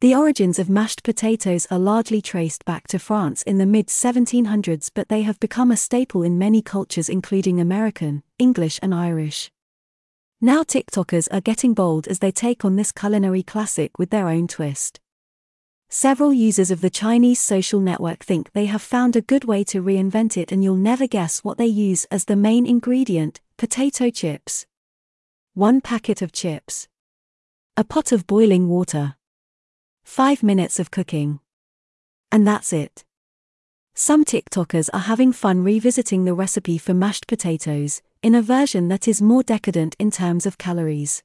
The origins of mashed potatoes are largely traced back to France in the mid 1700s, but they have become a staple in many cultures, including American, English, and Irish. Now, TikTokers are getting bold as they take on this culinary classic with their own twist. Several users of the Chinese social network think they have found a good way to reinvent it, and you'll never guess what they use as the main ingredient potato chips. One packet of chips. A pot of boiling water. 5 minutes of cooking. And that's it. Some TikTokers are having fun revisiting the recipe for mashed potatoes, in a version that is more decadent in terms of calories.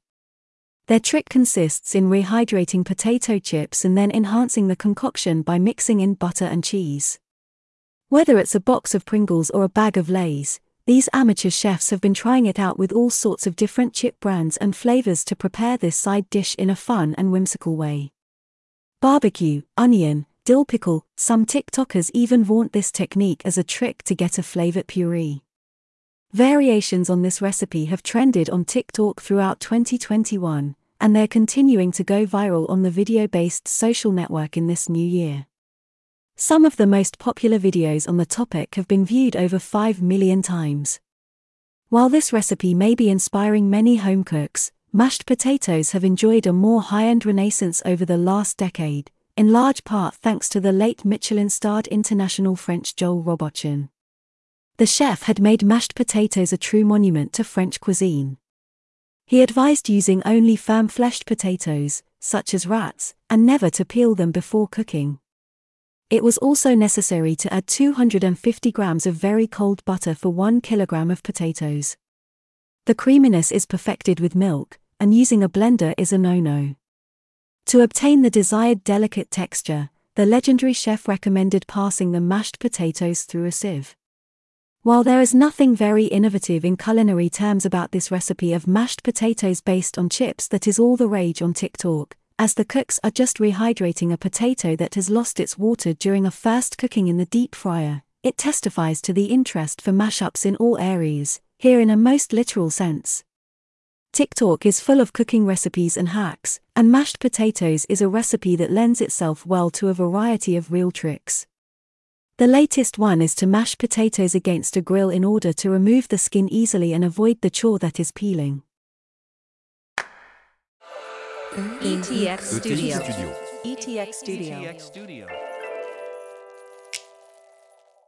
Their trick consists in rehydrating potato chips and then enhancing the concoction by mixing in butter and cheese. Whether it's a box of Pringles or a bag of Lay's, these amateur chefs have been trying it out with all sorts of different chip brands and flavors to prepare this side dish in a fun and whimsical way barbecue, onion, dill pickle, some TikTokers even vaunt this technique as a trick to get a flavored puree. Variations on this recipe have trended on TikTok throughout 2021, and they're continuing to go viral on the video based social network in this new year. Some of the most popular videos on the topic have been viewed over 5 million times. While this recipe may be inspiring many home cooks, Mashed potatoes have enjoyed a more high end renaissance over the last decade, in large part thanks to the late Michelin starred international French Joel Robuchon. The chef had made mashed potatoes a true monument to French cuisine. He advised using only firm fleshed potatoes, such as rattes, and never to peel them before cooking. It was also necessary to add 250 grams of very cold butter for 1 kilogram of potatoes. The creaminess is perfected with milk, and using a blender is a no-no. To obtain the desired delicate texture, the legendary chef recommended passing the mashed potatoes through a sieve. While there is nothing very innovative in culinary terms about this recipe of mashed potatoes based on chips that is all the rage on TikTok, as the cooks are just rehydrating a potato that has lost its water during a first cooking in the deep fryer, it testifies to the interest for mashups in all areas, here in a most literal sense. TikTok is full of cooking recipes and hacks, and mashed potatoes is a recipe that lends itself well to a variety of real tricks. The latest one is to mash potatoes against a grill in order to remove the skin easily and avoid the chore that is peeling. ETX Studio. ETX Studio.